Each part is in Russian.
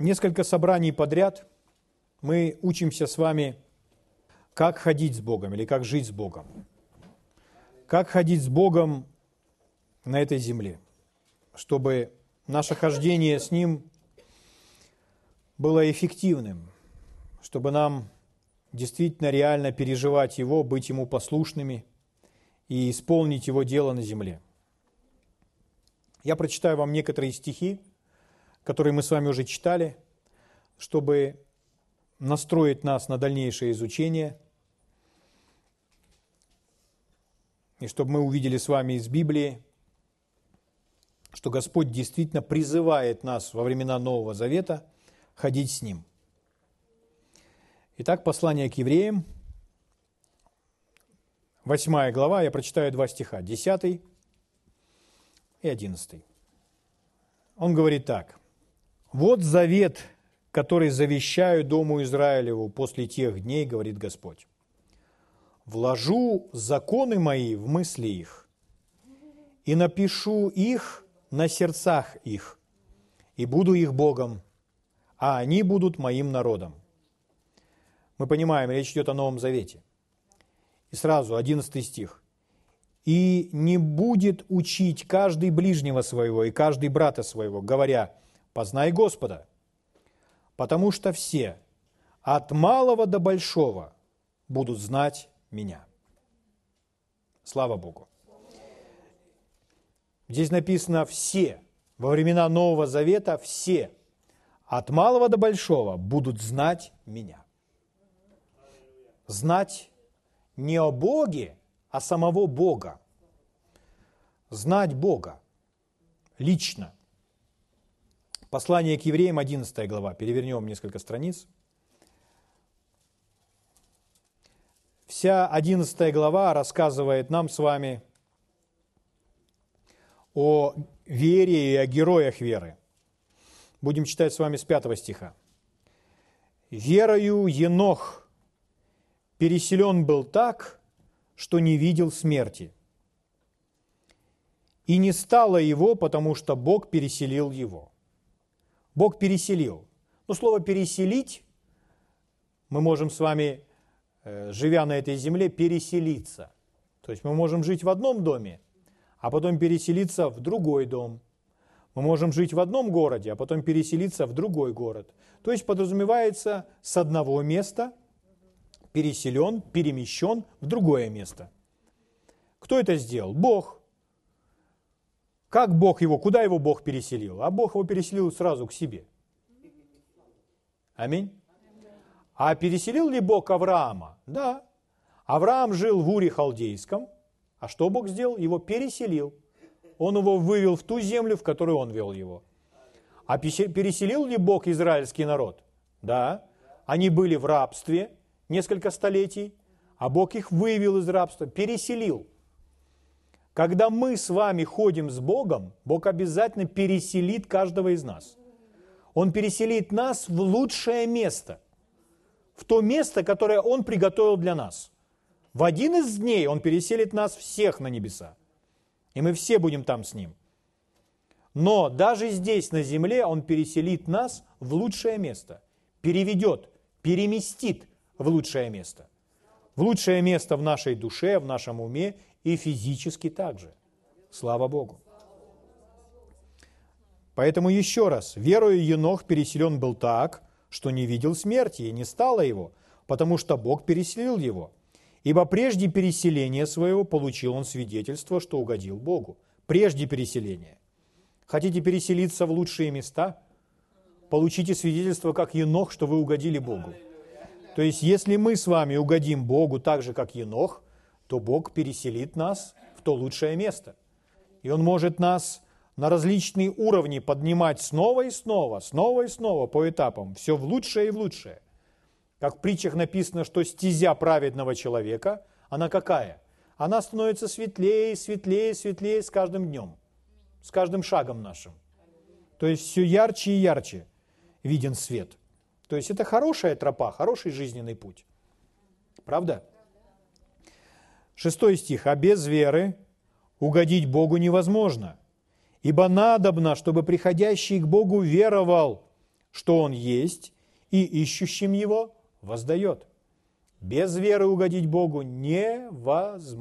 несколько собраний подряд мы учимся с вами, как ходить с Богом или как жить с Богом. Как ходить с Богом на этой земле, чтобы наше хождение с Ним было эффективным, чтобы нам действительно реально переживать Его, быть Ему послушными и исполнить Его дело на земле. Я прочитаю вам некоторые стихи, которые мы с вами уже читали, чтобы настроить нас на дальнейшее изучение, и чтобы мы увидели с вами из Библии, что Господь действительно призывает нас во времена Нового Завета ходить с Ним. Итак, послание к евреям, 8 глава, я прочитаю два стиха, 10 и 11. Он говорит так. «Вот завет, который завещаю Дому Израилеву после тех дней, говорит Господь. Вложу законы мои в мысли их, и напишу их на сердцах их, и буду их Богом, а они будут моим народом. Мы понимаем, речь идет о Новом Завете. И сразу, 11 стих. «И не будет учить каждый ближнего своего и каждый брата своего, говоря, познай Господа, потому что все, от малого до большого, будут знать меня». Слава Богу. Здесь написано «все». Во времена Нового Завета все, от малого до большого, будут знать меня знать не о Боге, а самого Бога. Знать Бога лично. Послание к евреям, 11 глава. Перевернем несколько страниц. Вся 11 глава рассказывает нам с вами о вере и о героях веры. Будем читать с вами с 5 стиха. «Верою Енох, переселен был так, что не видел смерти. И не стало его, потому что Бог переселил его. Бог переселил. Но слово «переселить» мы можем с вами, э, живя на этой земле, переселиться. То есть мы можем жить в одном доме, а потом переселиться в другой дом. Мы можем жить в одном городе, а потом переселиться в другой город. То есть подразумевается с одного места переселен, перемещен в другое место. Кто это сделал? Бог. Как Бог его, куда его Бог переселил? А Бог его переселил сразу к себе. Аминь. А переселил ли Бог Авраама? Да. Авраам жил в Уре Халдейском. А что Бог сделал? Его переселил. Он его вывел в ту землю, в которую он вел его. А переселил ли Бог израильский народ? Да. Они были в рабстве, несколько столетий, а Бог их вывел из рабства, переселил. Когда мы с вами ходим с Богом, Бог обязательно переселит каждого из нас. Он переселит нас в лучшее место, в то место, которое Он приготовил для нас. В один из дней Он переселит нас всех на небеса, и мы все будем там с Ним. Но даже здесь, на земле, Он переселит нас в лучшее место, переведет, переместит, в лучшее место. В лучшее место в нашей душе, в нашем уме и физически также. Слава Богу. Поэтому еще раз, верою Енох переселен был так, что не видел смерти и не стало его, потому что Бог переселил его. Ибо прежде переселения своего получил он свидетельство, что угодил Богу. Прежде переселения. Хотите переселиться в лучшие места? Получите свидетельство, как Енох, что вы угодили Богу. То есть, если мы с вами угодим Богу так же, как Енох, то Бог переселит нас в то лучшее место. И Он может нас на различные уровни поднимать снова и снова, снова и снова по этапам, все в лучшее и в лучшее. Как в притчах написано, что стезя праведного человека, она какая? Она становится светлее, светлее, светлее с каждым днем, с каждым шагом нашим. То есть все ярче и ярче виден свет. То есть это хорошая тропа, хороший жизненный путь. Правда? Шестой стих. «А без веры угодить Богу невозможно, ибо надобно, чтобы приходящий к Богу веровал, что Он есть, и ищущим Его воздает. Без веры угодить Богу невозможно.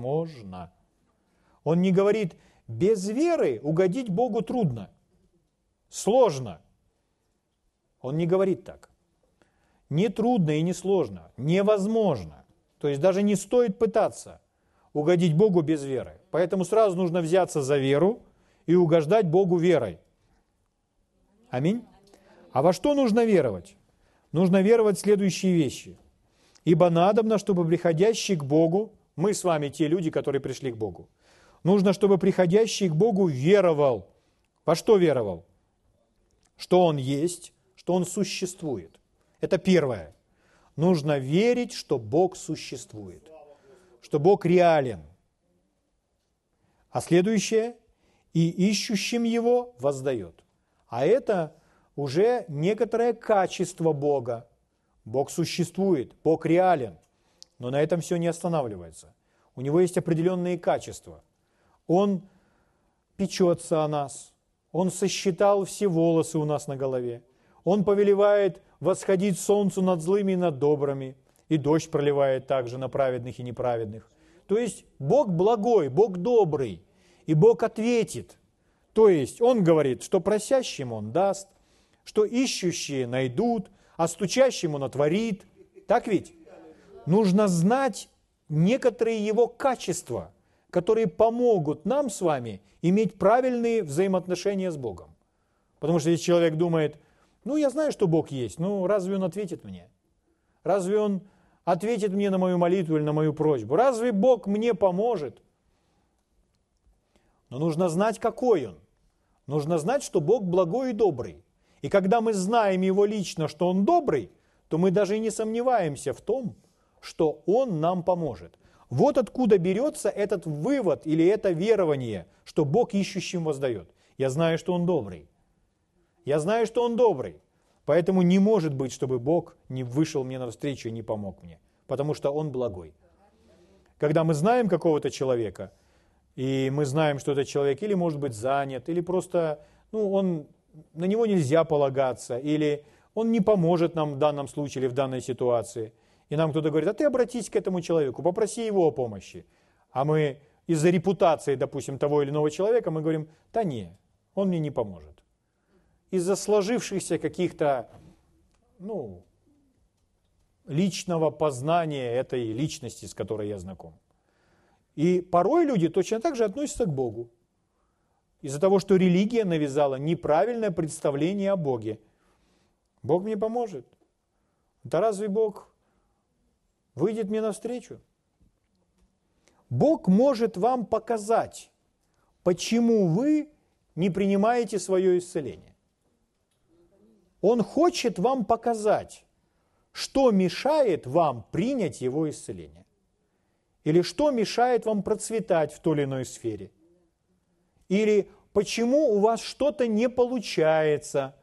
Он не говорит, без веры угодить Богу трудно, сложно. Он не говорит так. Не трудно и не сложно, невозможно. То есть даже не стоит пытаться угодить Богу без веры. Поэтому сразу нужно взяться за веру и угождать Богу верой. Аминь. А во что нужно веровать? Нужно веровать в следующие вещи. Ибо надобно, чтобы приходящий к Богу, мы с вами те люди, которые пришли к Богу, нужно, чтобы приходящий к Богу веровал. Во что веровал? Что Он есть, что Он существует. Это первое. Нужно верить, что Бог существует, что Бог реален. А следующее – и ищущим Его воздает. А это уже некоторое качество Бога. Бог существует, Бог реален. Но на этом все не останавливается. У него есть определенные качества. Он печется о нас. Он сосчитал все волосы у нас на голове. Он повелевает восходить солнцу над злыми и над добрыми. И дождь проливает также на праведных и неправедных. То есть Бог благой, Бог добрый. И Бог ответит. То есть Он говорит, что просящим Он даст, что ищущие найдут, а стучащим он отворит. Так ведь? Нужно знать некоторые его качества, которые помогут нам с вами иметь правильные взаимоотношения с Богом. Потому что если человек думает, ну я знаю, что Бог есть, ну разве Он ответит мне? Разве Он ответит мне на мою молитву или на мою просьбу? Разве Бог мне поможет? Но нужно знать, какой Он. Нужно знать, что Бог благой и добрый. И когда мы знаем Его лично, что Он добрый, то мы даже и не сомневаемся в том, что Он нам поможет. Вот откуда берется этот вывод или это верование, что Бог ищущим воздает. Я знаю, что Он добрый. Я знаю, что Он добрый. Поэтому не может быть, чтобы Бог не вышел мне навстречу и не помог мне, потому что Он благой. Когда мы знаем какого-то человека, и мы знаем, что этот человек или может быть занят, или просто ну, он на него нельзя полагаться, или он не поможет нам в данном случае или в данной ситуации. И нам кто-то говорит, а ты обратись к этому человеку, попроси его о помощи. А мы из-за репутации, допустим, того или иного человека, мы говорим, да не, он мне не поможет. Из-за сложившихся каких-то, ну, личного познания этой личности, с которой я знаком. И порой люди точно так же относятся к Богу. Из-за того, что религия навязала неправильное представление о Боге. Бог мне поможет. Да разве Бог выйдет мне навстречу? Бог может вам показать, почему вы не принимаете свое исцеление. Он хочет вам показать, что мешает вам принять его исцеление. Или что мешает вам процветать в той или иной сфере – или почему у вас что-то не получается.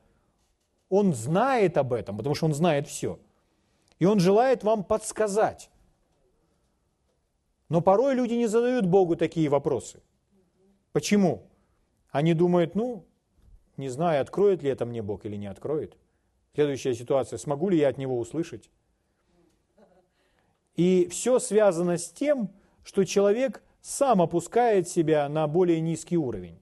Он знает об этом, потому что он знает все. И он желает вам подсказать. Но порой люди не задают Богу такие вопросы. Почему? Они думают, ну, не знаю, откроет ли это мне Бог или не откроет. Следующая ситуация, смогу ли я от Него услышать? И все связано с тем, что человек сам опускает себя на более низкий уровень.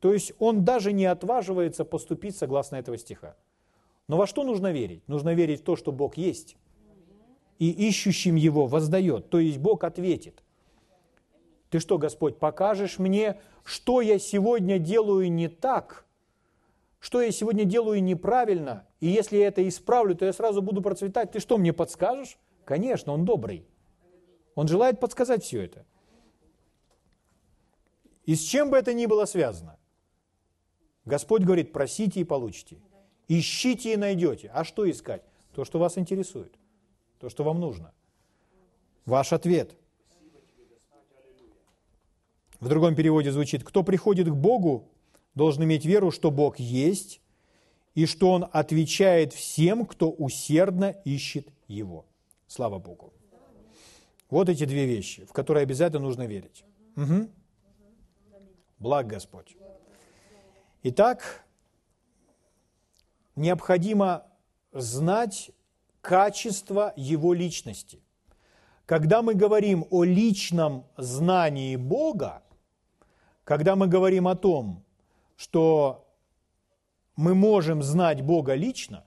То есть он даже не отваживается поступить согласно этого стиха. Но во что нужно верить? Нужно верить в то, что Бог есть. И ищущим Его воздает. То есть Бог ответит. Ты что, Господь, покажешь мне, что я сегодня делаю не так, что я сегодня делаю неправильно, и если я это исправлю, то я сразу буду процветать. Ты что, мне подскажешь? Конечно, Он добрый. Он желает подсказать все это. И с чем бы это ни было связано. Господь говорит, просите и получите. Ищите и найдете. А что искать? То, что вас интересует. То, что вам нужно. Ваш ответ. В другом переводе звучит, кто приходит к Богу, должен иметь веру, что Бог есть, и что Он отвечает всем, кто усердно ищет Его. Слава Богу. Вот эти две вещи, в которые обязательно нужно верить. Угу. Благ Господь. Итак, необходимо знать качество Его личности. Когда мы говорим о личном знании Бога, когда мы говорим о том, что мы можем знать Бога лично,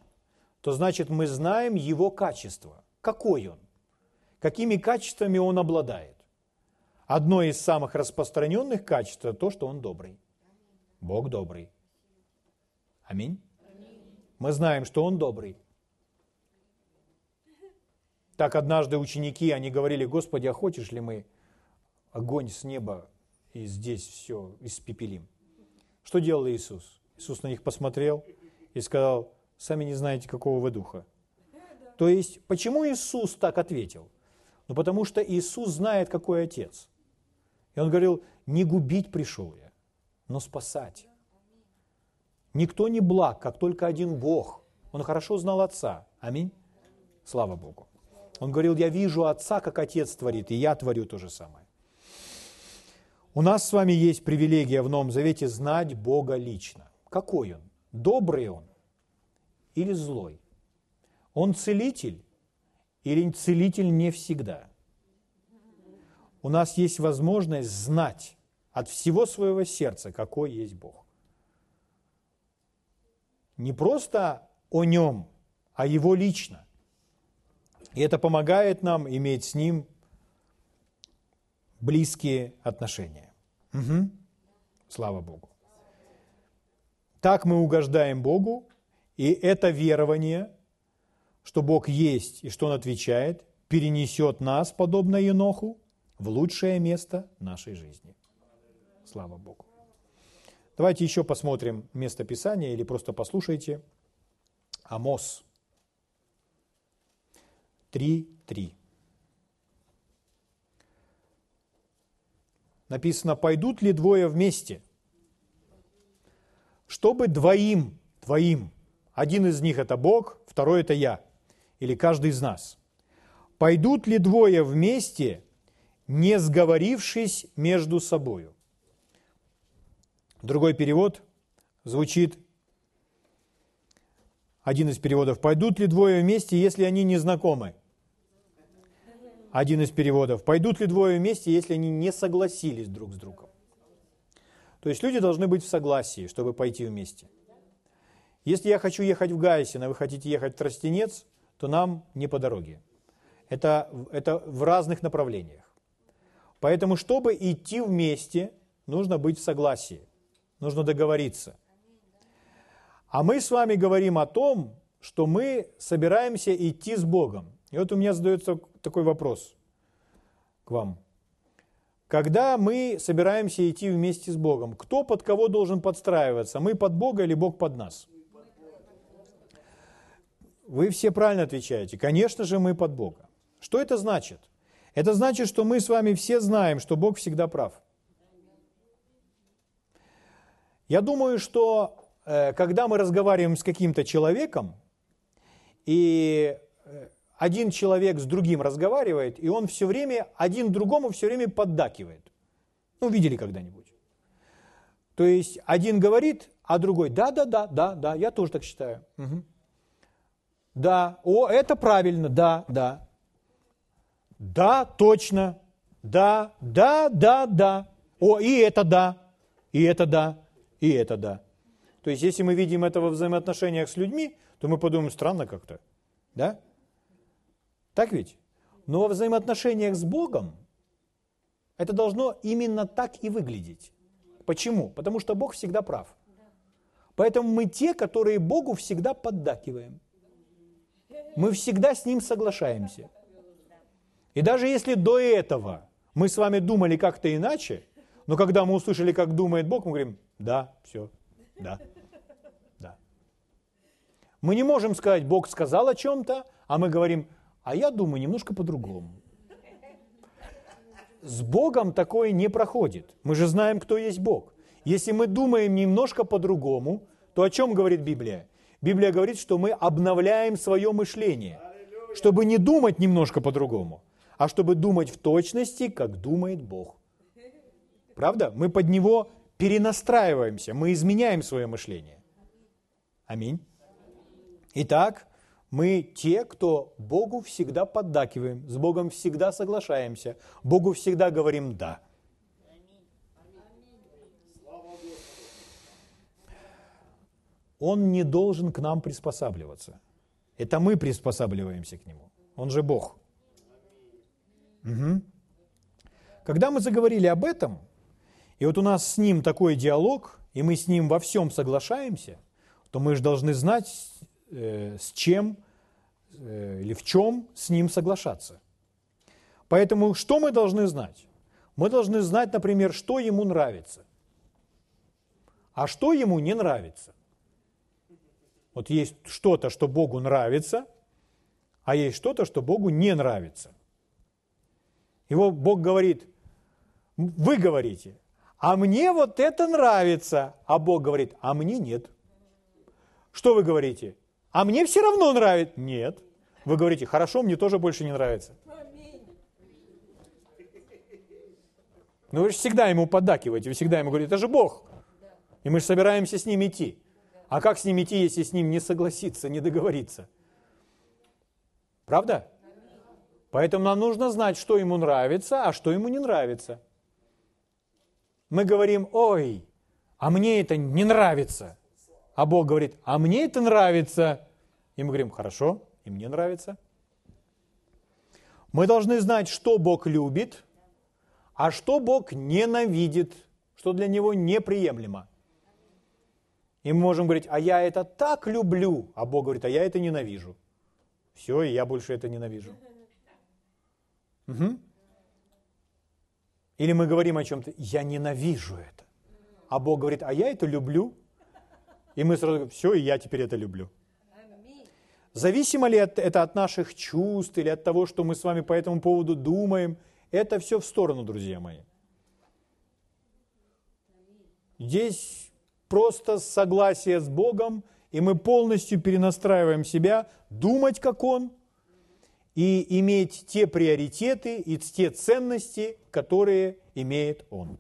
то значит мы знаем Его качество. Какой Он? Какими качествами Он обладает? Одно из самых распространенных качеств – то, что Он добрый. Бог добрый. Аминь. Мы знаем, что Он добрый. Так однажды ученики, они говорили, Господи, а хочешь ли мы огонь с неба и здесь все испепелим? Что делал Иисус? Иисус на них посмотрел и сказал, сами не знаете, какого вы духа. То есть, почему Иисус так ответил? Ну, потому что Иисус знает, какой Отец. И Он говорил, не губить пришел я, но спасать. Никто не благ, как только один Бог. Он хорошо знал Отца. Аминь. Слава Богу. Он говорил, я вижу Отца, как Отец творит, и я творю то же самое. У нас с вами есть привилегия в Новом Завете знать Бога лично. Какой Он? Добрый Он или злой? Он целитель или целитель не всегда? У нас есть возможность знать от всего своего сердца, какой есть Бог. Не просто о Нем, а Его лично. И это помогает нам иметь с Ним близкие отношения. Угу. Слава Богу. Так мы угождаем Богу, и это верование, что Бог есть и что Он отвечает, перенесет нас, подобно Еноху, в лучшее место нашей жизни. Слава Богу. Давайте еще посмотрим место Писания или просто послушайте. Амос 3.3. Написано, пойдут ли двое вместе, чтобы двоим, двоим, один из них это Бог, второй это я, или каждый из нас, пойдут ли двое вместе, не сговорившись между собою. Другой перевод звучит один из переводов. Пойдут ли двое вместе, если они не знакомы? Один из переводов. Пойдут ли двое вместе, если они не согласились друг с другом? То есть люди должны быть в согласии, чтобы пойти вместе. Если я хочу ехать в Гайсин, а вы хотите ехать в Тростенец, то нам не по дороге. Это, это в разных направлениях. Поэтому, чтобы идти вместе, нужно быть в согласии, нужно договориться – а мы с вами говорим о том, что мы собираемся идти с Богом. И вот у меня задается такой вопрос к вам. Когда мы собираемся идти вместе с Богом, кто под кого должен подстраиваться? Мы под Бога или Бог под нас? Вы все правильно отвечаете. Конечно же, мы под Бога. Что это значит? Это значит, что мы с вами все знаем, что Бог всегда прав. Я думаю, что Э, когда мы разговариваем с каким-то человеком, и один человек с другим разговаривает, и он все время, один другому все время поддакивает. Ну, видели когда-нибудь? То есть один говорит, а другой, да, да, да, да, да, я тоже так считаю. Угу. Да, о, это правильно, да, да. Да, точно. Да, да, да, да. О, и это да, и это да, и это да. То есть, если мы видим это во взаимоотношениях с людьми, то мы подумаем, странно как-то. Да? Так ведь? Но во взаимоотношениях с Богом это должно именно так и выглядеть. Почему? Потому что Бог всегда прав. Поэтому мы те, которые Богу всегда поддакиваем. Мы всегда с Ним соглашаемся. И даже если до этого мы с вами думали как-то иначе, но когда мы услышали, как думает Бог, мы говорим, да, все, да. Да. Мы не можем сказать, Бог сказал о чем-то, а мы говорим, а я думаю немножко по-другому. С Богом такое не проходит. Мы же знаем, кто есть Бог. Если мы думаем немножко по-другому, то о чем говорит Библия? Библия говорит, что мы обновляем свое мышление, чтобы не думать немножко по-другому, а чтобы думать в точности, как думает Бог. Правда? Мы под Него перенастраиваемся, мы изменяем свое мышление. Аминь. Итак, мы те, кто Богу всегда поддакиваем, с Богом всегда соглашаемся, Богу всегда говорим «да». Он не должен к нам приспосабливаться. Это мы приспосабливаемся к Нему. Он же Бог. Угу. Когда мы заговорили об этом, и вот у нас с Ним такой диалог, и мы с Ним во всем соглашаемся, то мы же должны знать, э, с чем э, или в чем с Ним соглашаться. Поэтому что мы должны знать? Мы должны знать, например, что Ему нравится, а что Ему не нравится. Вот есть что-то, что Богу нравится, а есть что-то, что Богу не нравится. Его Бог говорит, вы говорите, а мне вот это нравится, а Бог говорит, а мне нет. Что вы говорите? А мне все равно нравится. Нет. Вы говорите, хорошо, мне тоже больше не нравится. Но вы же всегда ему поддакиваете, вы всегда ему говорите, это же Бог. И мы же собираемся с ним идти. А как с ним идти, если с ним не согласиться, не договориться? Правда? Поэтому нам нужно знать, что ему нравится, а что ему не нравится. Мы говорим, ой, а мне это не нравится. А Бог говорит, а мне это нравится. И мы говорим, хорошо, и мне нравится. Мы должны знать, что Бог любит, а что Бог ненавидит, что для Него неприемлемо. И мы можем говорить, а я это так люблю, а Бог говорит, а я это ненавижу. Все, и я больше это ненавижу. Угу. Или мы говорим о чем-то, я ненавижу это. А Бог говорит, а я это люблю. И мы сразу говорим, все, и я теперь это люблю. Зависимо ли это от наших чувств или от того, что мы с вами по этому поводу думаем, это все в сторону, друзья мои. Здесь просто согласие с Богом, и мы полностью перенастраиваем себя, думать как Он, и иметь те приоритеты и те ценности, которые имеет Он.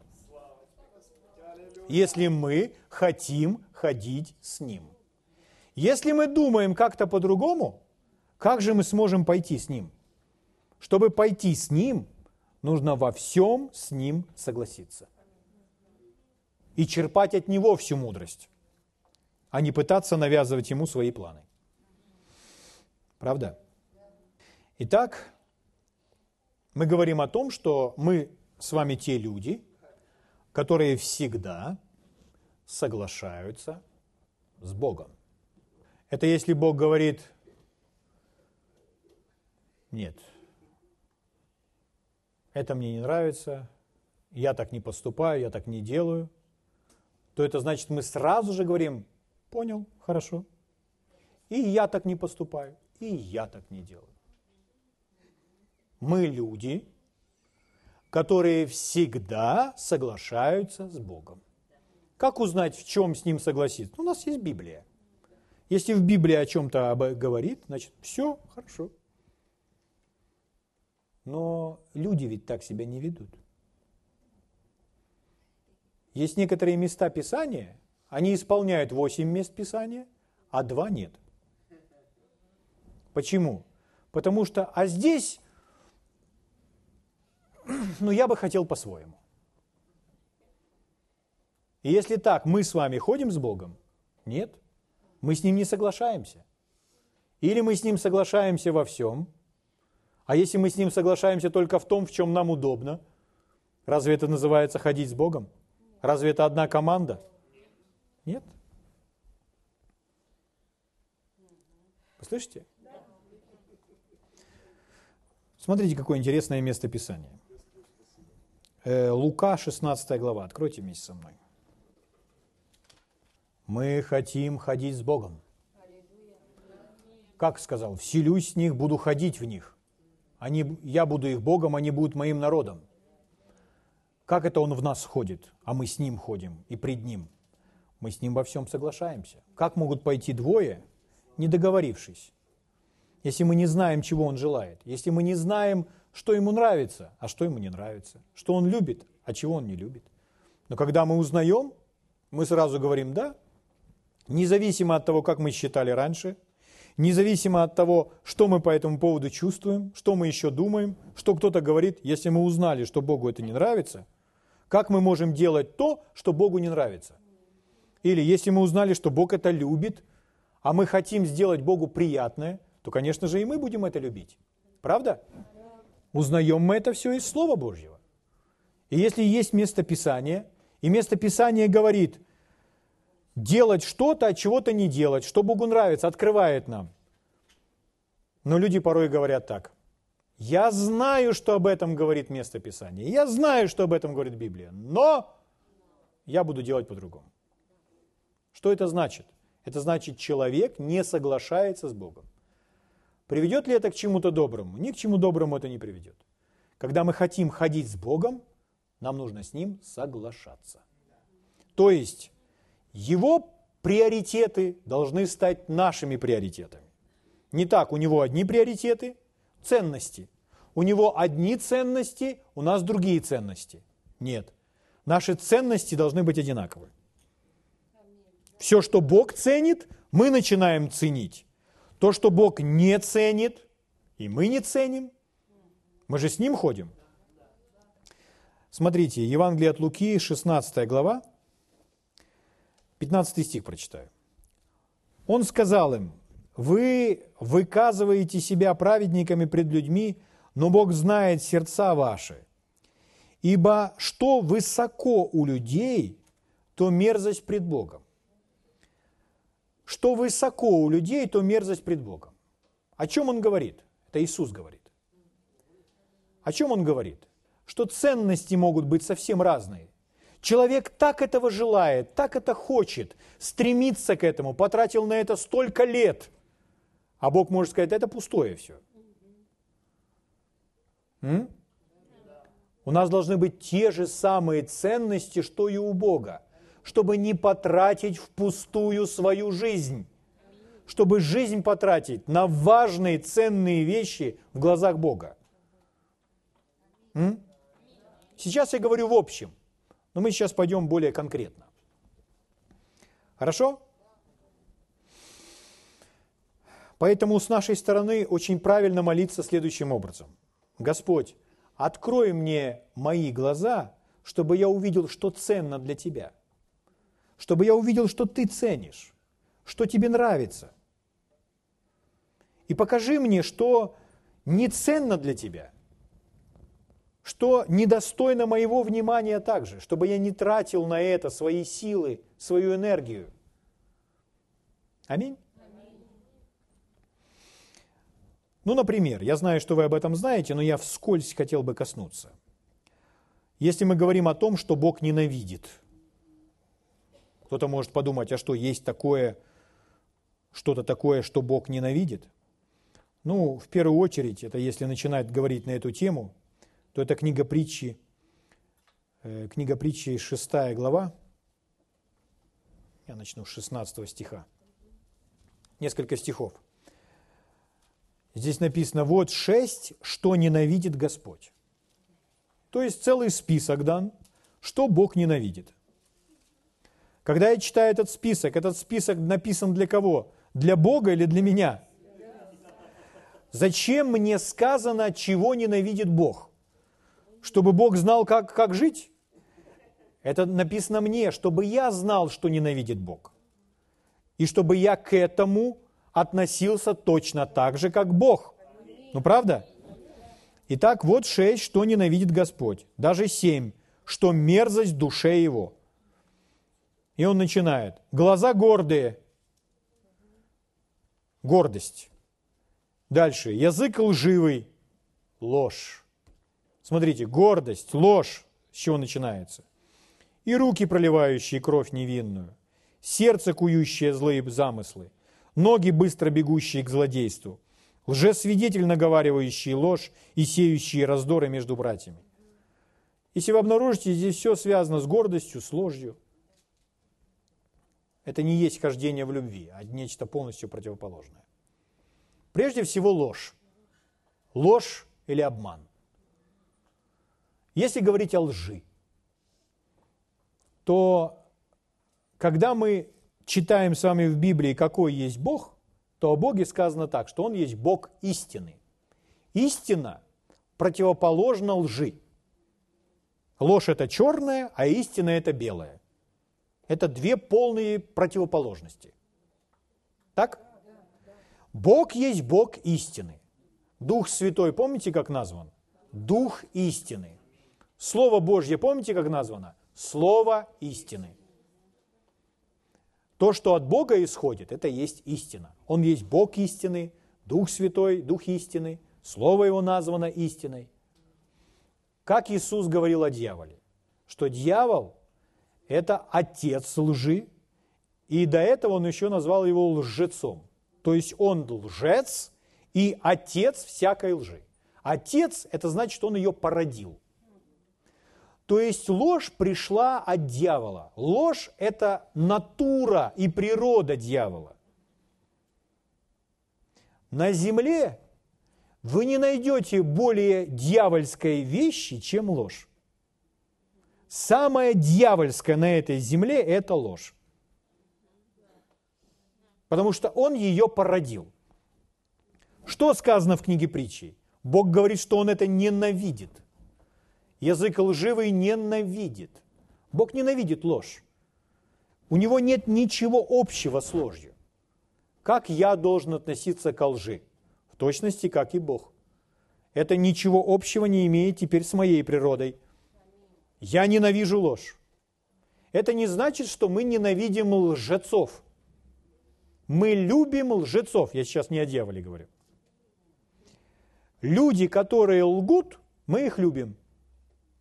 Если мы хотим ходить с Ним. Если мы думаем как-то по-другому, как же мы сможем пойти с Ним? Чтобы пойти с Ним, нужно во всем с Ним согласиться и черпать от него всю мудрость, а не пытаться навязывать ему свои планы. Правда? Итак, мы говорим о том, что мы с вами те люди, которые всегда соглашаются с Богом. Это если Бог говорит, нет, это мне не нравится, я так не поступаю, я так не делаю – то это значит, мы сразу же говорим, понял, хорошо. И я так не поступаю, и я так не делаю. Мы люди, которые всегда соглашаются с Богом. Как узнать, в чем с Ним согласиться? У нас есть Библия. Если в Библии о чем-то говорит, значит, все хорошо. Но люди ведь так себя не ведут. Есть некоторые места Писания, они исполняют 8 мест Писания, а 2 нет. Почему? Потому что, а здесь, ну, я бы хотел по-своему. И если так, мы с вами ходим с Богом? Нет. Мы с Ним не соглашаемся. Или мы с Ним соглашаемся во всем, а если мы с Ним соглашаемся только в том, в чем нам удобно, разве это называется ходить с Богом? Разве это одна команда? Нет. Вы слышите? Смотрите, какое интересное место Писания. Э, Лука, 16 глава. Откройте вместе со мной. Мы хотим ходить с Богом. Как сказал, вселюсь в них, буду ходить в них. Они, я буду их Богом, они будут моим народом. Как это Он в нас ходит, а мы с Ним ходим и пред Ним? Мы с Ним во всем соглашаемся. Как могут пойти двое, не договорившись? Если мы не знаем, чего Он желает, если мы не знаем, что Ему нравится, а что Ему не нравится, что Он любит, а чего Он не любит. Но когда мы узнаем, мы сразу говорим «да», независимо от того, как мы считали раньше, независимо от того, что мы по этому поводу чувствуем, что мы еще думаем, что кто-то говорит, если мы узнали, что Богу это не нравится, как мы можем делать то, что Богу не нравится? Или если мы узнали, что Бог это любит, а мы хотим сделать Богу приятное, то, конечно же, и мы будем это любить. Правда? Узнаем мы это все из Слова Божьего. И если есть место Писания, и место Писания говорит, делать что-то, а чего-то не делать, что Богу нравится, открывает нам. Но люди порой говорят так. Я знаю, что об этом говорит место Писания. Я знаю, что об этом говорит Библия. Но я буду делать по-другому. Что это значит? Это значит, человек не соглашается с Богом. Приведет ли это к чему-то доброму? Ни к чему доброму это не приведет. Когда мы хотим ходить с Богом, нам нужно с Ним соглашаться. То есть, Его приоритеты должны стать нашими приоритетами. Не так, у него одни приоритеты, ценности. У него одни ценности, у нас другие ценности. Нет. Наши ценности должны быть одинаковы. Все, что Бог ценит, мы начинаем ценить. То, что Бог не ценит, и мы не ценим, мы же с Ним ходим. Смотрите, Евангелие от Луки, 16 глава, 15 стих прочитаю. Он сказал им, вы выказываете себя праведниками пред людьми, но Бог знает сердца ваши. Ибо что высоко у людей, то мерзость пред Богом. Что высоко у людей, то мерзость пред Богом. О чем он говорит? Это Иисус говорит. О чем он говорит? что ценности могут быть совсем разные. Человек так этого желает, так это хочет, стремится к этому, потратил на это столько лет. А Бог может сказать, это пустое все. М? У нас должны быть те же самые ценности, что и у Бога, чтобы не потратить впустую свою жизнь, чтобы жизнь потратить на важные, ценные вещи в глазах Бога. М? Сейчас я говорю в общем, но мы сейчас пойдем более конкретно. Хорошо? Поэтому с нашей стороны очень правильно молиться следующим образом. Господь, открой мне мои глаза, чтобы я увидел, что ценно для Тебя. Чтобы я увидел, что Ты ценишь, что Тебе нравится. И покажи мне, что не ценно для Тебя – что недостойно моего внимания также, чтобы я не тратил на это свои силы, свою энергию. Аминь. Ну, например, я знаю, что вы об этом знаете, но я вскользь хотел бы коснуться. Если мы говорим о том, что Бог ненавидит, кто-то может подумать, а что, есть такое, что-то такое, что Бог ненавидит? Ну, в первую очередь, это если начинать говорить на эту тему, то это книга притчи, э, книга притчи 6 глава. Я начну с 16 стиха. Несколько стихов. Здесь написано, вот шесть, что ненавидит Господь. То есть целый список дан, что Бог ненавидит. Когда я читаю этот список, этот список написан для кого? Для Бога или для меня? Зачем мне сказано, чего ненавидит Бог? Чтобы Бог знал, как, как жить. Это написано мне, чтобы я знал, что ненавидит Бог. И чтобы я к этому относился точно так же, как Бог. Ну, правда? Итак, вот шесть, что ненавидит Господь. Даже семь, что мерзость душе его. И он начинает. Глаза гордые. Гордость. Дальше. Язык лживый. Ложь. Смотрите, гордость, ложь, с чего начинается. И руки, проливающие кровь невинную, сердце, кующее злые замыслы, ноги, быстро бегущие к злодейству, лжесвидетель, наговаривающий ложь и сеющие раздоры между братьями. Если вы обнаружите, здесь все связано с гордостью, с ложью. Это не есть хождение в любви, а нечто полностью противоположное. Прежде всего ложь. Ложь или обман. Если говорить о лжи, то когда мы читаем с вами в Библии, какой есть Бог, то о Боге сказано так, что Он есть Бог истины. Истина противоположна лжи. Ложь – это черное, а истина – это белое. Это две полные противоположности. Так? Бог есть Бог истины. Дух Святой, помните, как назван? Дух истины. Слово Божье, помните, как названо? Слово истины. То, что от Бога исходит, это есть истина. Он есть Бог истины, Дух Святой, Дух истины, Слово Его названо истиной. Как Иисус говорил о дьяволе? Что дьявол – это отец лжи, и до этого он еще назвал его лжецом. То есть он лжец и отец всякой лжи. Отец – это значит, он ее породил. То есть ложь пришла от дьявола. Ложь – это натура и природа дьявола. На земле вы не найдете более дьявольской вещи, чем ложь. Самое дьявольское на этой земле – это ложь. Потому что он ее породил. Что сказано в книге притчи? Бог говорит, что он это ненавидит. Язык лживый ненавидит. Бог ненавидит ложь. У него нет ничего общего с ложью. Как я должен относиться к лжи? точности, как и Бог. Это ничего общего не имеет теперь с моей природой. Я ненавижу ложь. Это не значит, что мы ненавидим лжецов. Мы любим лжецов. Я сейчас не о дьяволе говорю. Люди, которые лгут, мы их любим.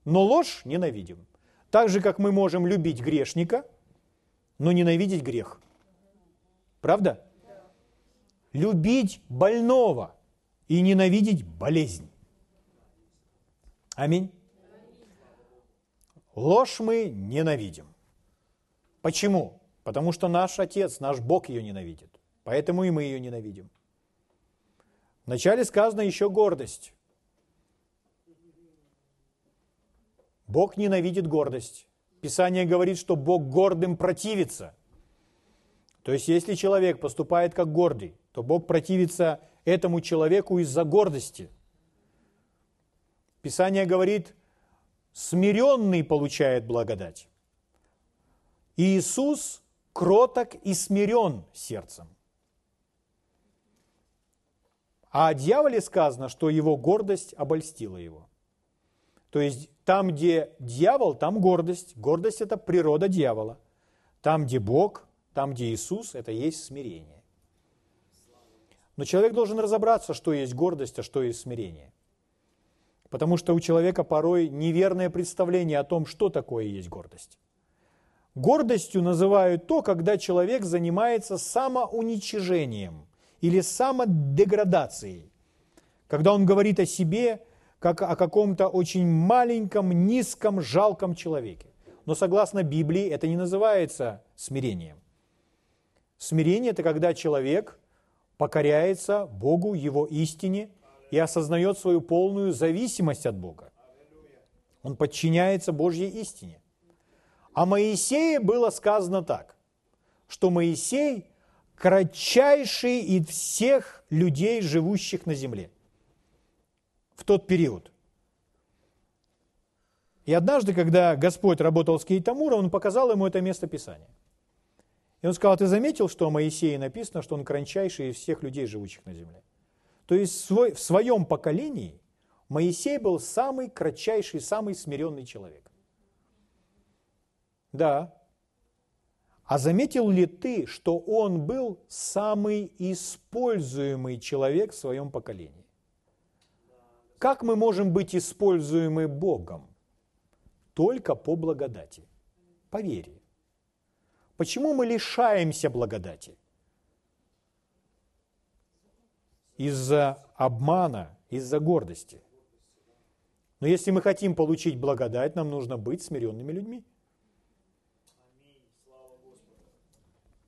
Но ложь ненавидим. Так же, как мы можем любить грешника, но ненавидеть грех. Правда? любить больного и ненавидеть болезнь. Аминь. Ложь мы ненавидим. Почему? Потому что наш Отец, наш Бог ее ненавидит. Поэтому и мы ее ненавидим. Вначале сказано еще гордость. Бог ненавидит гордость. Писание говорит, что Бог гордым противится. То есть, если человек поступает как гордый, то Бог противится этому человеку из-за гордости. Писание говорит, смиренный получает благодать. Иисус кроток и смирен сердцем. А о дьяволе сказано, что его гордость обольстила его. То есть там, где дьявол, там гордость. Гордость – это природа дьявола. Там, где Бог, там, где Иисус, это есть смирение. Но человек должен разобраться, что есть гордость, а что есть смирение. Потому что у человека порой неверное представление о том, что такое есть гордость. Гордостью называют то, когда человек занимается самоуничижением или самодеградацией. Когда он говорит о себе как о каком-то очень маленьком, низком, жалком человеке. Но согласно Библии это не называется смирением. Смирение – это когда человек покоряется Богу, Его истине и осознает свою полную зависимость от Бога. Он подчиняется Божьей истине. О Моисее было сказано так, что Моисей кратчайший из всех людей, живущих на земле в тот период. И однажды, когда Господь работал с Кейтамуром, он показал ему это место Писания. И он сказал, «А ты заметил, что о Моисее написано, что он кранчайший из всех людей, живущих на земле? То есть в своем поколении Моисей был самый кратчайший, самый смиренный человек. Да. А заметил ли ты, что он был самый используемый человек в своем поколении? Как мы можем быть используемы Богом? Только по благодати, по вере. Почему мы лишаемся благодати? Из-за обмана, из-за гордости. Но если мы хотим получить благодать, нам нужно быть смиренными людьми.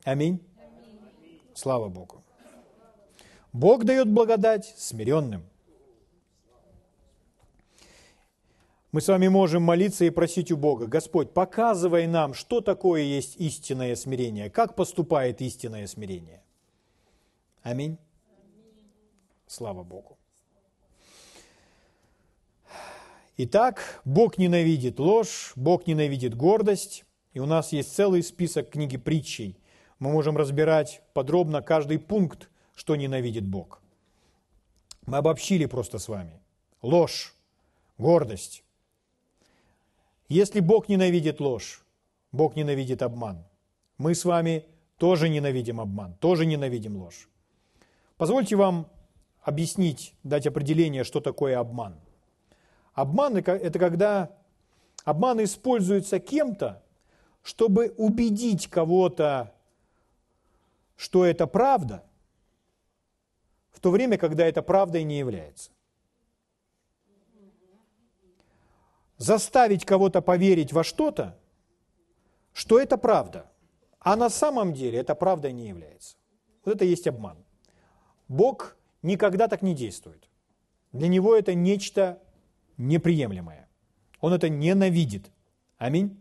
Аминь. Слава Богу. Бог дает благодать смиренным. Мы с вами можем молиться и просить у Бога, Господь, показывай нам, что такое есть истинное смирение, как поступает истинное смирение. Аминь. Слава Богу. Итак, Бог ненавидит ложь, Бог ненавидит гордость, и у нас есть целый список книги притчей. Мы можем разбирать подробно каждый пункт, что ненавидит Бог. Мы обобщили просто с вами. Ложь, гордость. Если Бог ненавидит ложь, Бог ненавидит обман. Мы с вами тоже ненавидим обман, тоже ненавидим ложь. Позвольте вам объяснить, дать определение, что такое обман. Обман – это когда обман используется кем-то, чтобы убедить кого-то, что это правда, в то время, когда это правдой не является. Заставить кого-то поверить во что-то, что это правда, а на самом деле это правдой не является. Вот это есть обман. Бог никогда так не действует. Для него это нечто неприемлемое. Он это ненавидит. Аминь.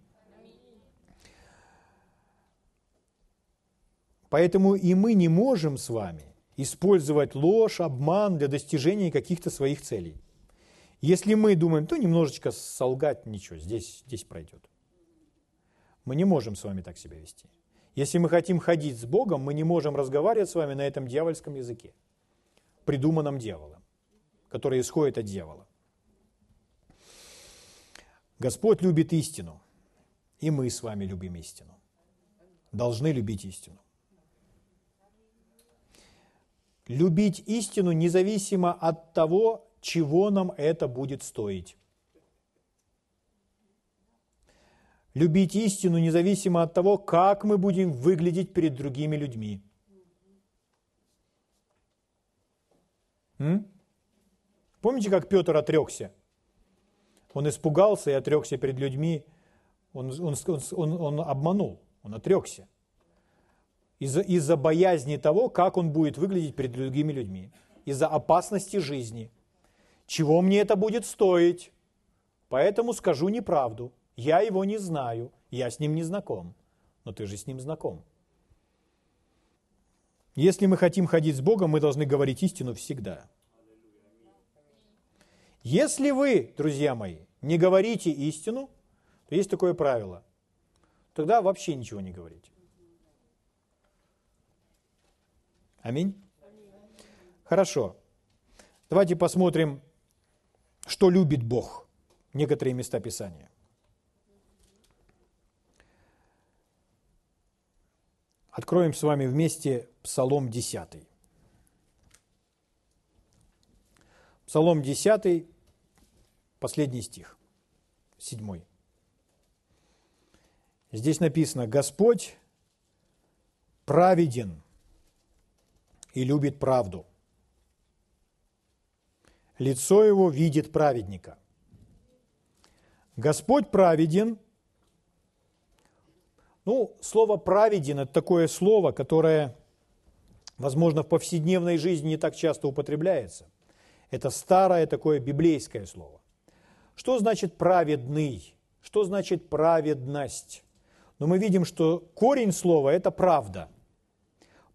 Поэтому и мы не можем с вами использовать ложь, обман для достижения каких-то своих целей. Если мы думаем, то немножечко солгать, ничего, здесь, здесь пройдет. Мы не можем с вами так себя вести. Если мы хотим ходить с Богом, мы не можем разговаривать с вами на этом дьявольском языке, придуманном дьяволом, который исходит от дьявола. Господь любит истину, и мы с вами любим истину. Должны любить истину. Любить истину независимо от того, чего нам это будет стоить. Любить истину независимо от того, как мы будем выглядеть перед другими людьми. М? Помните, как Петр отрекся? Он испугался и отрекся перед людьми. Он, он, он, он обманул, он отрекся. Из-за из боязни того, как он будет выглядеть перед другими людьми. Из-за опасности жизни. Чего мне это будет стоить? Поэтому скажу неправду. Я его не знаю, я с ним не знаком. Но ты же с ним знаком. Если мы хотим ходить с Богом, мы должны говорить истину всегда. Если вы, друзья мои, не говорите истину, то есть такое правило. Тогда вообще ничего не говорите. Аминь. Хорошо. Давайте посмотрим, что любит Бог. Некоторые места Писания. Откроем с вами вместе Псалом 10. Псалом 10, последний стих, 7. Здесь написано, Господь праведен и любит правду. Лицо его видит праведника. Господь праведен – ну, слово «праведен» – это такое слово, которое, возможно, в повседневной жизни не так часто употребляется. Это старое такое библейское слово. Что значит «праведный»? Что значит «праведность»? Но мы видим, что корень слова – это «правда».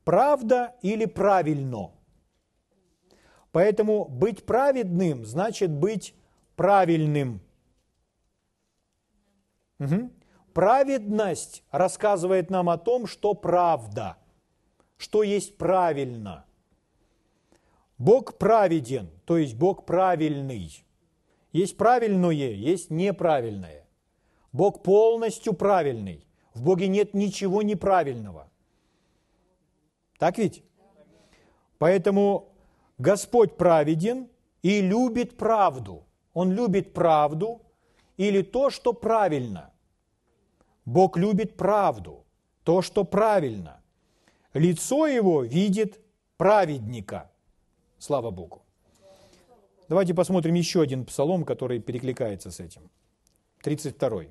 Правда или правильно. Поэтому быть праведным значит быть правильным. Угу. Праведность рассказывает нам о том, что правда, что есть правильно. Бог праведен, то есть Бог правильный. Есть правильное, есть неправильное. Бог полностью правильный. В Боге нет ничего неправильного. Так ведь? Поэтому Господь праведен и любит правду. Он любит правду или то, что правильно. Бог любит правду, то, что правильно. Лицо его видит праведника. Слава Богу. Давайте посмотрим еще один псалом, который перекликается с этим. 32.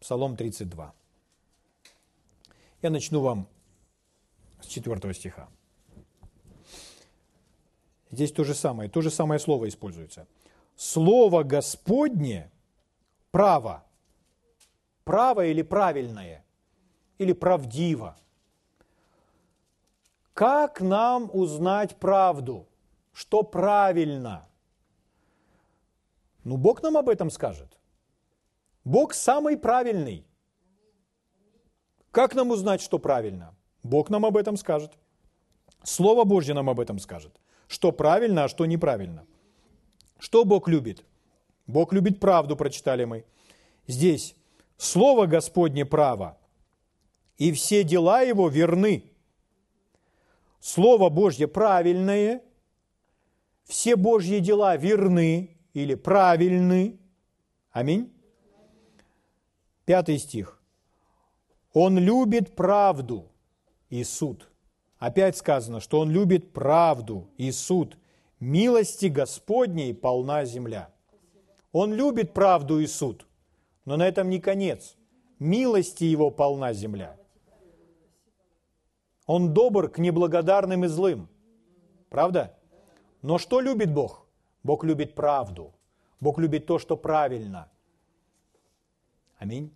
Псалом 32. Я начну вам с 4 стиха. Здесь то же самое, то же самое слово используется. Слово Господне – право, право или правильное, или правдиво. Как нам узнать правду? Что правильно? Ну, Бог нам об этом скажет. Бог самый правильный. Как нам узнать, что правильно? Бог нам об этом скажет. Слово Божье нам об этом скажет. Что правильно, а что неправильно. Что Бог любит? Бог любит правду, прочитали мы. Здесь Слово Господне право, и все дела Его верны. Слово Божье правильное, все Божьи дела верны или правильны. Аминь. Пятый стих. Он любит правду и суд. Опять сказано, что он любит правду и суд. Милости Господней полна земля. Он любит правду и суд, но на этом не конец. Милости его полна земля. Он добр к неблагодарным и злым. Правда? Но что любит Бог? Бог любит правду. Бог любит то, что правильно. Аминь.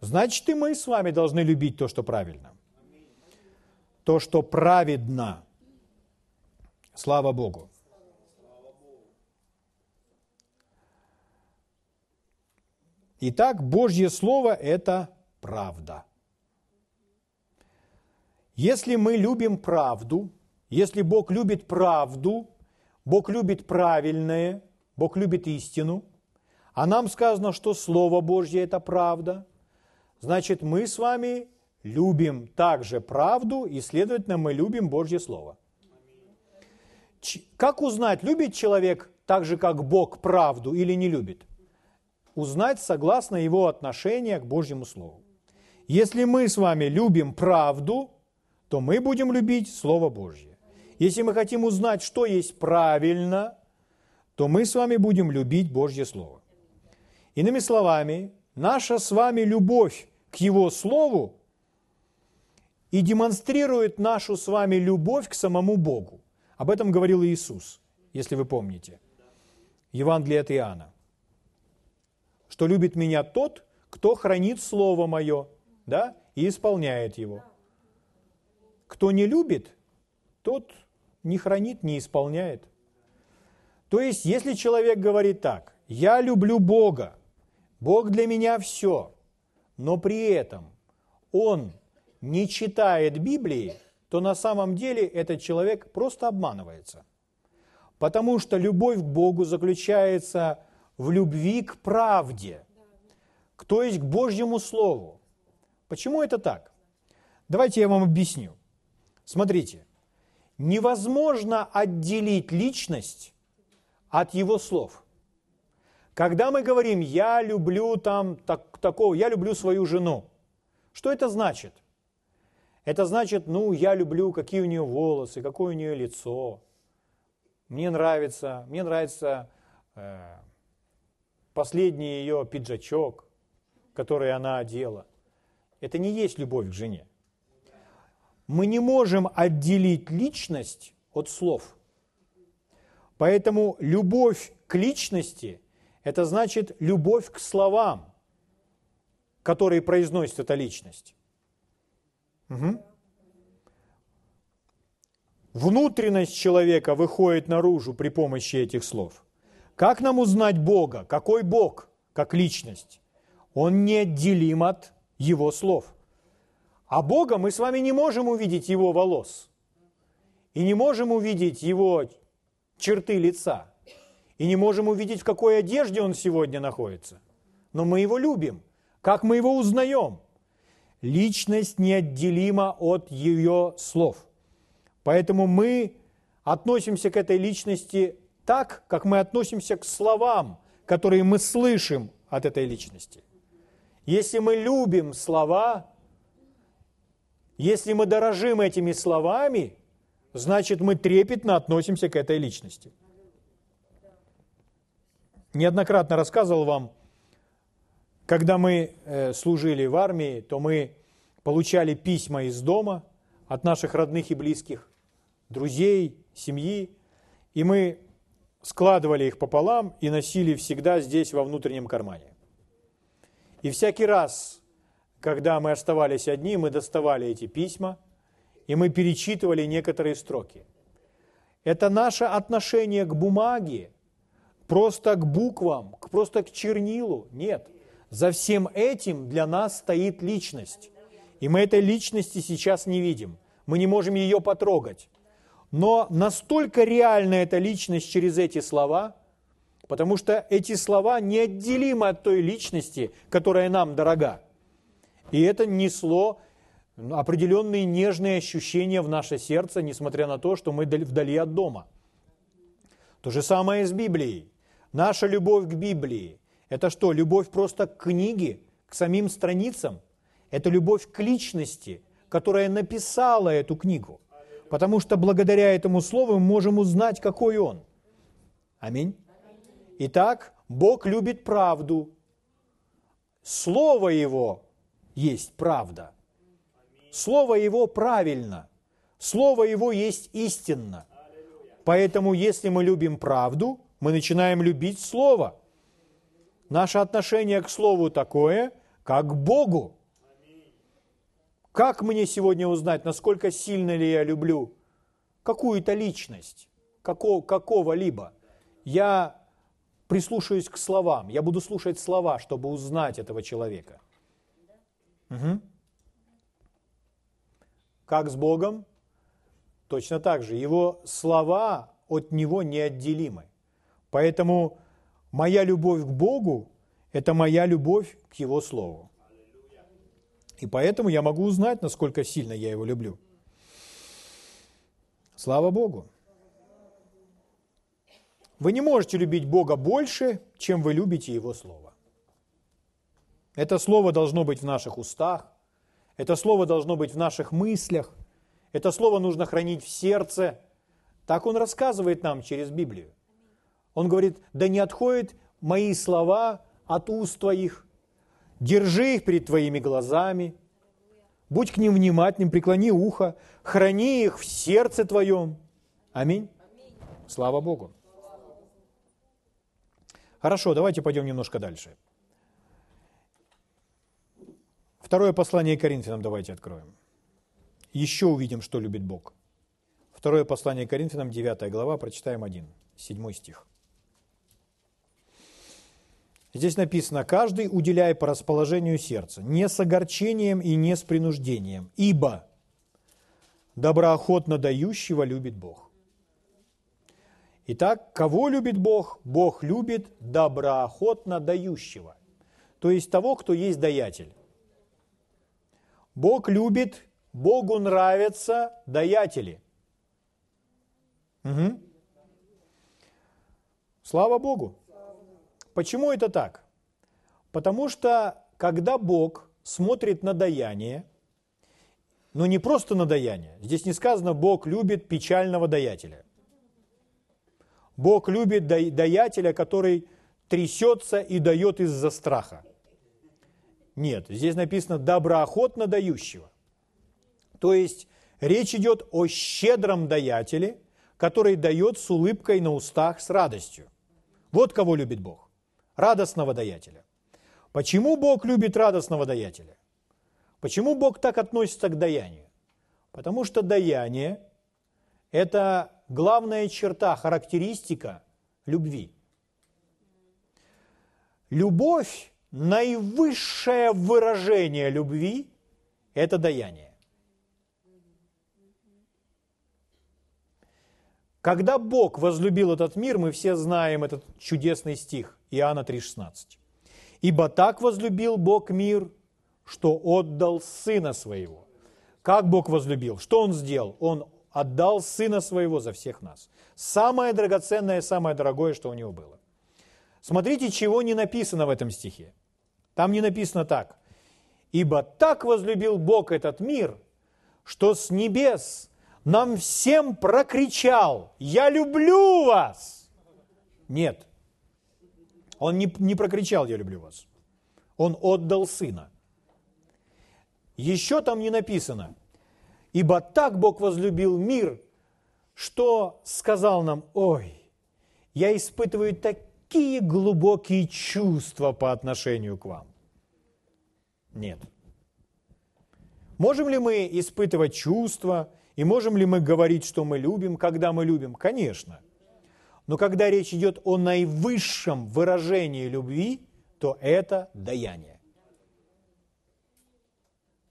Значит, и мы с вами должны любить то, что правильно. То, что праведно. Слава Богу. Итак, Божье Слово – это правда. Если мы любим правду, если Бог любит правду, Бог любит правильное, Бог любит истину, а нам сказано, что Слово Божье – это правда, значит, мы с вами любим также правду, и, следовательно, мы любим Божье Слово. Как узнать, любит человек так же, как Бог, правду или не любит? Узнать согласно его отношения к Божьему Слову. Если мы с вами любим правду, то мы будем любить Слово Божье. Если мы хотим узнать, что есть правильно, то мы с вами будем любить Божье Слово. Иными словами, наша с вами любовь к Его Слову и демонстрирует нашу с вами любовь к самому Богу. Об этом говорил Иисус, если вы помните. Евангелие от Иоанна. Что любит меня тот, кто хранит Слово Мое, да, и исполняет его. Кто не любит, тот не хранит, не исполняет. То есть, если человек говорит так, я люблю Бога, Бог для меня все, но при этом он не читает Библии, то на самом деле этот человек просто обманывается. Потому что любовь к Богу заключается в любви к правде, то есть к Божьему Слову. Почему это так? Давайте я вам объясню. Смотрите, невозможно отделить личность от его слов. Когда мы говорим «я люблю там так, такого», «я люблю свою жену», что это значит? Это значит, ну, я люблю, какие у нее волосы, какое у нее лицо. Мне нравится, мне нравится э, последний ее пиджачок, который она одела. Это не есть любовь к жене. Мы не можем отделить личность от слов. Поэтому любовь к личности – это значит любовь к словам, которые произносит эта личность. Угу. Внутренность человека выходит наружу при помощи этих слов. Как нам узнать Бога? Какой Бог, как личность? Он неотделим от Его слов. А Бога мы с вами не можем увидеть Его волос. И не можем увидеть Его черты лица. И не можем увидеть, в какой одежде Он сегодня находится. Но мы Его любим. Как мы Его узнаем? Личность неотделима от ее слов. Поэтому мы относимся к этой личности так, как мы относимся к словам, которые мы слышим от этой личности. Если мы любим слова, если мы дорожим этими словами, значит мы трепетно относимся к этой личности. Неоднократно рассказывал вам когда мы э, служили в армии, то мы получали письма из дома от наших родных и близких, друзей, семьи, и мы складывали их пополам и носили всегда здесь, во внутреннем кармане. И всякий раз, когда мы оставались одни, мы доставали эти письма и мы перечитывали некоторые строки. Это наше отношение к бумаге, просто к буквам, просто к чернилу. Нет. За всем этим для нас стоит личность. И мы этой личности сейчас не видим. Мы не можем ее потрогать. Но настолько реальна эта личность через эти слова, потому что эти слова неотделимы от той личности, которая нам дорога. И это несло определенные нежные ощущения в наше сердце, несмотря на то, что мы вдали от дома. То же самое с Библией. Наша любовь к Библии – это что, любовь просто к книге, к самим страницам? Это любовь к личности, которая написала эту книгу. Потому что благодаря этому слову мы можем узнать, какой он. Аминь. Итак, Бог любит правду. Слово Его есть правда. Слово Его правильно. Слово Его есть истинно. Поэтому, если мы любим правду, мы начинаем любить Слово. Наше отношение к Слову такое, как к Богу. Как мне сегодня узнать, насколько сильно ли я люблю какую-то личность, какого, какого-либо? Я прислушаюсь к словам, я буду слушать слова, чтобы узнать этого человека. Угу. Как с Богом? Точно так же. Его слова от Него неотделимы. Поэтому моя любовь к Богу – это моя любовь к Его Слову. И поэтому я могу узнать, насколько сильно я Его люблю. Слава Богу! Вы не можете любить Бога больше, чем вы любите Его Слово. Это Слово должно быть в наших устах, это Слово должно быть в наших мыслях, это Слово нужно хранить в сердце. Так Он рассказывает нам через Библию. Он говорит, да не отходят мои слова от уст твоих. Держи их перед твоими глазами. Будь к ним внимательным, преклони ухо. Храни их в сердце твоем. Аминь. Слава Богу. Хорошо, давайте пойдем немножко дальше. Второе послание Коринфянам давайте откроем. Еще увидим, что любит Бог. Второе послание Коринфянам, 9 глава, прочитаем один, 7 стих. Здесь написано, каждый уделяй по расположению сердца, не с огорчением и не с принуждением, ибо доброохотно дающего любит Бог. Итак, кого любит Бог? Бог любит доброохотно дающего, то есть того, кто есть даятель. Бог любит, Богу нравятся даятели. Угу. Слава Богу. Почему это так? Потому что когда Бог смотрит на даяние, но не просто на даяние, здесь не сказано «Бог любит печального даятеля». Бог любит даятеля, который трясется и дает из-за страха. Нет, здесь написано «доброохотно дающего». То есть речь идет о щедром даятеле, который дает с улыбкой на устах, с радостью. Вот кого любит Бог радостного даятеля. Почему Бог любит радостного даятеля? Почему Бог так относится к даянию? Потому что даяние – это главная черта, характеристика любви. Любовь, наивысшее выражение любви – это даяние. Когда Бог возлюбил этот мир, мы все знаем этот чудесный стих, Иоанна 3,16. «Ибо так возлюбил Бог мир, что отдал Сына Своего». Как Бог возлюбил? Что Он сделал? Он отдал Сына Своего за всех нас. Самое драгоценное, самое дорогое, что у Него было. Смотрите, чего не написано в этом стихе. Там не написано так. «Ибо так возлюбил Бог этот мир, что с небес нам всем прокричал, я люблю вас. Нет, он не, не прокричал, я люблю вас. Он отдал сына. Еще там не написано, ибо так Бог возлюбил мир, что сказал нам, ой, я испытываю такие глубокие чувства по отношению к вам. Нет. Можем ли мы испытывать чувства, и можем ли мы говорить, что мы любим, когда мы любим? Конечно. Но когда речь идет о наивысшем выражении любви, то это даяние.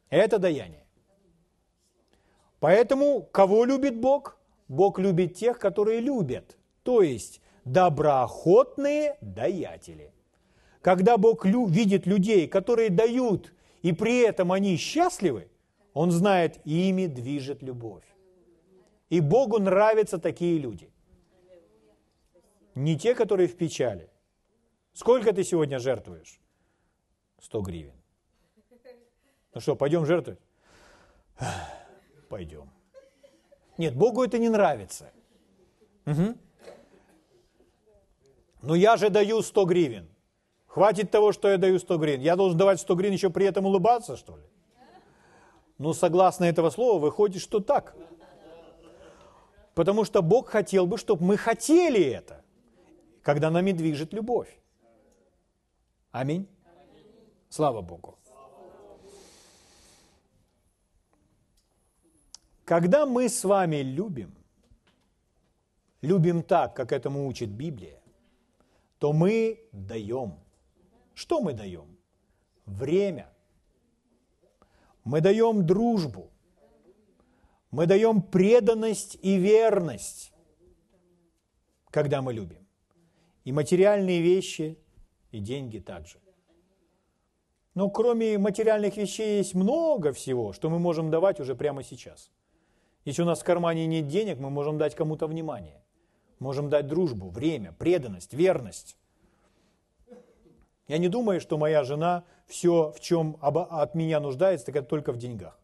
Это даяние. Поэтому кого любит Бог? Бог любит тех, которые любят. То есть доброохотные даятели. Когда Бог видит людей, которые дают, и при этом они счастливы, Он знает, ими движет любовь. И Богу нравятся такие люди. Не те, которые в печали. Сколько ты сегодня жертвуешь? 100 гривен. Ну что, пойдем жертвовать? Пойдем. Нет, Богу это не нравится. Угу. Ну я же даю 100 гривен. Хватит того, что я даю 100 гривен. Я должен давать 100 гривен еще при этом улыбаться, что ли? Ну, согласно этого слова, выходит, что так. Потому что Бог хотел бы, чтобы мы хотели это, когда нами движет любовь. Аминь. Слава Богу. Когда мы с вами любим, любим так, как этому учит Библия, то мы даем. Что мы даем? Время. Мы даем дружбу. Мы даем преданность и верность, когда мы любим. И материальные вещи, и деньги также. Но кроме материальных вещей есть много всего, что мы можем давать уже прямо сейчас. Если у нас в кармане нет денег, мы можем дать кому-то внимание. Можем дать дружбу, время, преданность, верность. Я не думаю, что моя жена все, в чем от меня нуждается, так это только в деньгах.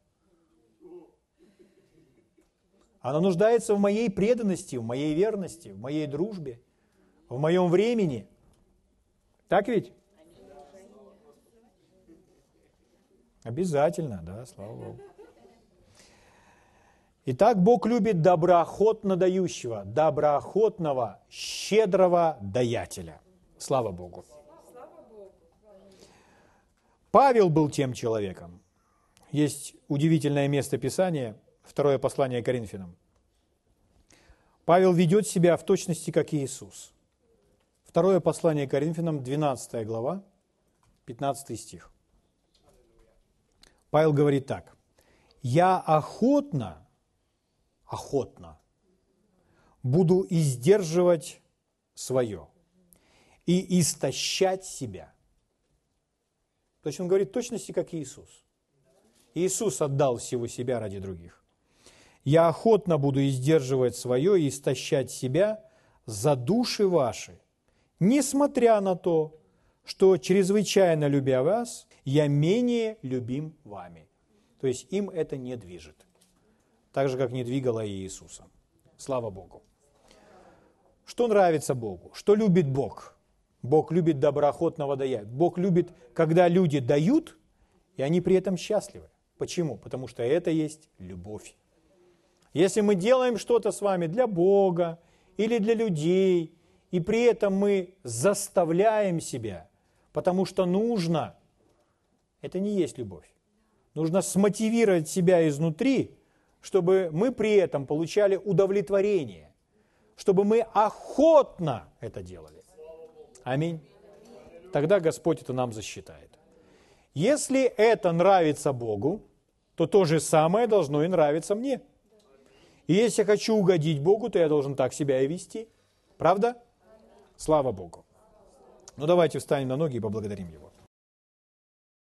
Она нуждается в моей преданности, в моей верности, в моей дружбе, в моем времени. Так ведь? Обязательно, да, слава Богу. Итак, Бог любит доброохотно дающего, доброохотного, щедрого даятеля. Слава Богу. Павел был тем человеком. Есть удивительное место Писания, второе послание Коринфянам. Павел ведет себя в точности, как Иисус. Второе послание Коринфянам, 12 глава, 15 стих. Павел говорит так. «Я охотно охотно. Буду издерживать свое и истощать себя. То есть он говорит точности, как Иисус. Иисус отдал всего себя ради других. Я охотно буду издерживать свое и истощать себя за души ваши, несмотря на то, что, чрезвычайно любя вас, я менее любим вами. То есть им это не движет так же, как не двигала и Иисуса. Слава Богу. Что нравится Богу? Что любит Бог? Бог любит доброохотного дая. Бог любит, когда люди дают, и они при этом счастливы. Почему? Потому что это есть любовь. Если мы делаем что-то с вами для Бога или для людей, и при этом мы заставляем себя, потому что нужно, это не есть любовь. Нужно смотивировать себя изнутри, чтобы мы при этом получали удовлетворение, чтобы мы охотно это делали. Аминь. Тогда Господь это нам засчитает. Если это нравится Богу, то то же самое должно и нравиться мне. И если я хочу угодить Богу, то я должен так себя и вести. Правда? Слава Богу. Ну давайте встанем на ноги и поблагодарим Его.